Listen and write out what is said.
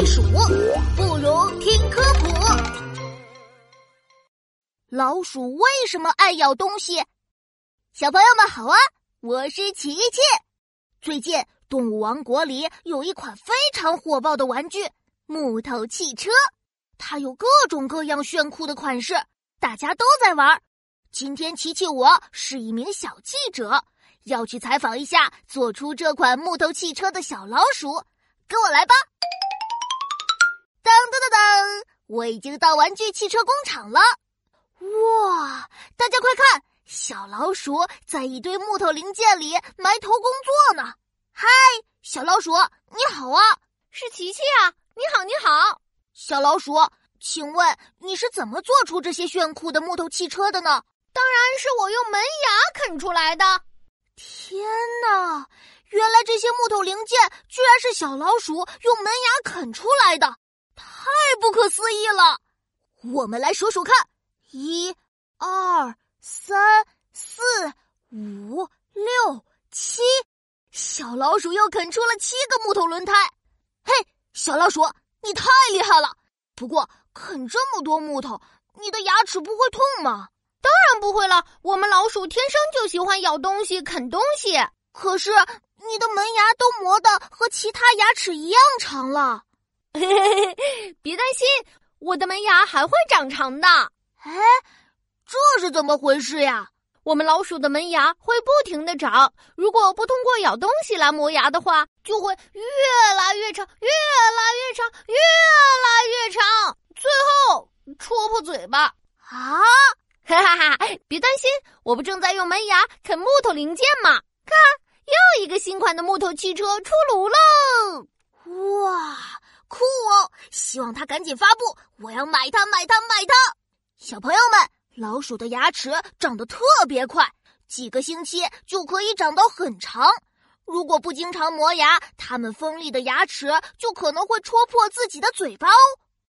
避暑，不如听科普。老鼠为什么爱咬东西？小朋友们好啊，我是琪琪。最近动物王国里有一款非常火爆的玩具——木头汽车，它有各种各样炫酷的款式，大家都在玩。今天琪琪我是一名小记者，要去采访一下做出这款木头汽车的小老鼠。跟我来吧！当当当当，我已经到玩具汽车工厂了。哇，大家快看，小老鼠在一堆木头零件里埋头工作呢。嗨，小老鼠，你好啊！是琪琪啊！你好，你好，小老鼠，请问你是怎么做出这些炫酷的木头汽车的呢？当然是我用门牙啃出来的。天哪！原来这些木头零件居然是小老鼠用门牙啃出来的，太不可思议了！我们来数数看：一、二、三、四、五、六、七，小老鼠又啃出了七个木头轮胎。嘿，小老鼠，你太厉害了！不过啃这么多木头，你的牙齿不会痛吗？当然不会了，我们老鼠天生就喜欢咬东西、啃东西。可是。你的门牙都磨得和其他牙齿一样长了，别担心，我的门牙还会长长的。哎，这是怎么回事呀？我们老鼠的门牙会不停的长，如果不通过咬东西来磨牙的话，就会越来越长，越来越长，越来越长，最后戳破嘴巴。啊，哈哈哈！别担心，我不正在用门牙啃木头零件吗？看。又一个新款的木头汽车出炉喽！哇！希望它赶紧发布，我要买它，买它，买它！小朋友们，老鼠的牙齿长得特别快，几个星期就可以长到很长。如果不经常磨牙，它们锋利的牙齿就可能会戳破自己的嘴巴哦。